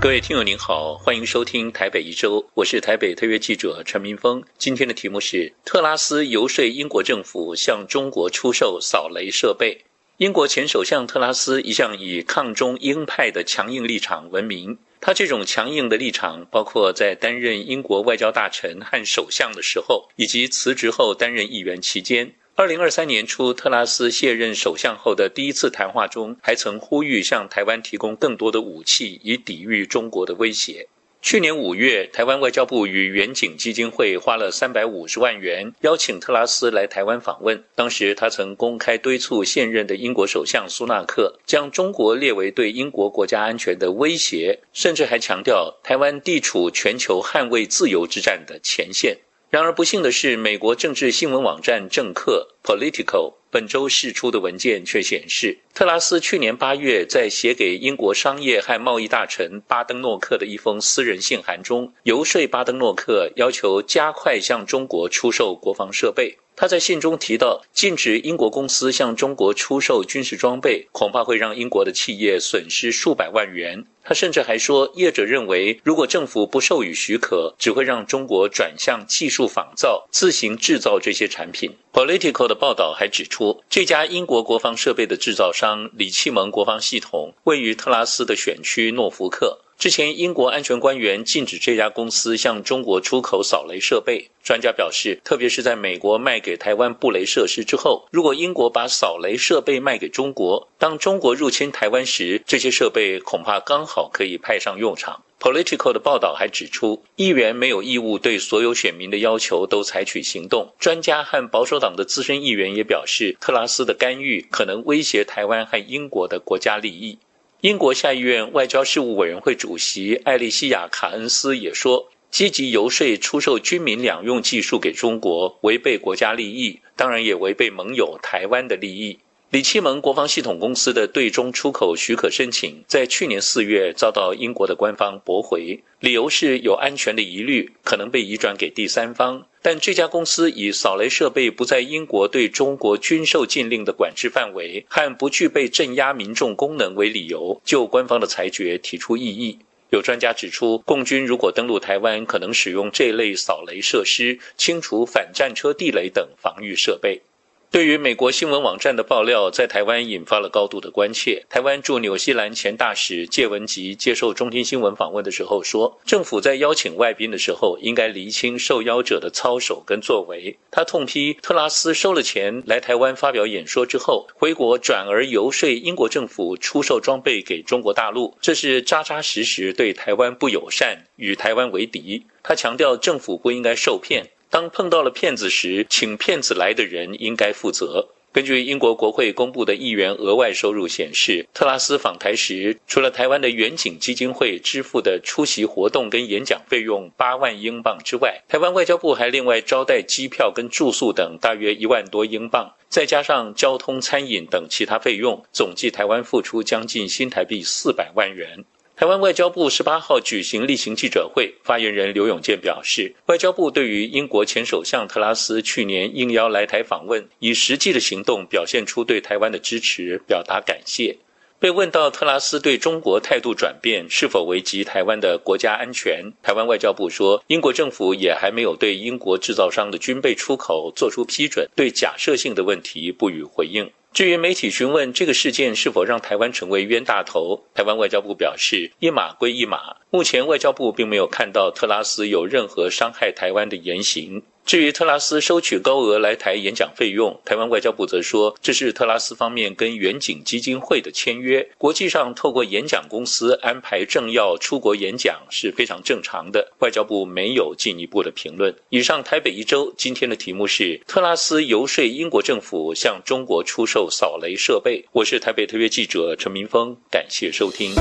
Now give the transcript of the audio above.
各位听友您好，欢迎收听台北一周，我是台北特约记者陈明峰。今天的题目是特拉斯游说英国政府向中国出售扫雷设备。英国前首相特拉斯一向以抗中鹰派的强硬立场闻名，他这种强硬的立场，包括在担任英国外交大臣和首相的时候，以及辞职后担任议员期间。二零二三年初，特拉斯卸任首相后的第一次谈话中，还曾呼吁向台湾提供更多的武器，以抵御中国的威胁。去年五月，台湾外交部与远景基金会花了三百五十万元，邀请特拉斯来台湾访问。当时，他曾公开敦促现任的英国首相苏纳克，将中国列为对英国国家安全的威胁，甚至还强调台湾地处全球捍卫自由之战的前线。然而不幸的是，美国政治新闻网站政客 （Political） 本周释出的文件却显示，特拉斯去年八月在写给英国商业和贸易大臣巴登诺克的一封私人信函中，游说巴登诺克要求加快向中国出售国防设备。他在信中提到，禁止英国公司向中国出售军事装备，恐怕会让英国的企业损失数百万元。他甚至还说，业者认为，如果政府不授予许可，只会让中国转向技术仿造，自行制造这些产品。Politico 的报道还指出，这家英国国防设备的制造商李奇蒙国防系统位于特拉斯的选区诺福克。之前，英国安全官员禁止这家公司向中国出口扫雷设备。专家表示，特别是在美国卖给台湾布雷设施之后，如果英国把扫雷设备卖给中国，当中国入侵台湾时，这些设备恐怕刚好可以派上用场。Politico 的报道还指出，议员没有义务对所有选民的要求都采取行动。专家和保守党的资深议员也表示，特拉斯的干预可能威胁台湾和英国的国家利益。英国下议院外交事务委员会主席艾莉西亚·卡恩斯也说，积极游说出售军民两用技术给中国，违背国家利益，当然也违背盟友台湾的利益。李奇蒙国防系统公司的对中出口许可申请，在去年四月遭到英国的官方驳回，理由是有安全的疑虑，可能被移转给第三方。但这家公司以扫雷设备不在英国对中国军售禁令的管制范围，和不具备镇压民众功能为理由，就官方的裁决提出异议。有专家指出，共军如果登陆台湾，可能使用这类扫雷设施，清除反战车地雷等防御设备。对于美国新闻网站的爆料，在台湾引发了高度的关切。台湾驻纽西兰前大使谢文吉接受中天新闻访问的时候说，政府在邀请外宾的时候，应该厘清受邀者的操守跟作为。他痛批特拉斯收了钱来台湾发表演说之后，回国转而游说英国政府出售装备给中国大陆，这是扎扎实实对台湾不友善，与台湾为敌。他强调，政府不应该受骗。当碰到了骗子时，请骗子来的人应该负责。根据英国国会公布的议员额外收入显示，特拉斯访台时，除了台湾的远景基金会支付的出席活动跟演讲费用八万英镑之外，台湾外交部还另外招待机票跟住宿等大约一万多英镑，再加上交通、餐饮等其他费用，总计台湾付出将近新台币四百万元。台湾外交部十八号举行例行记者会，发言人刘永健表示，外交部对于英国前首相特拉斯去年应邀来台访问，以实际的行动表现出对台湾的支持，表达感谢。被问到特拉斯对中国态度转变是否危及台湾的国家安全，台湾外交部说，英国政府也还没有对英国制造商的军备出口做出批准，对假设性的问题不予回应。至于媒体询问这个事件是否让台湾成为冤大头，台湾外交部表示，一码归一码，目前外交部并没有看到特拉斯有任何伤害台湾的言行。至于特拉斯收取高额来台演讲费用，台湾外交部则说，这是特拉斯方面跟远景基金会的签约。国际上透过演讲公司安排政要出国演讲是非常正常的，外交部没有进一步的评论。以上台北一周今天的题目是特拉斯游说英国政府向中国出售扫雷设备。我是台北特约记者陈明峰，感谢收听。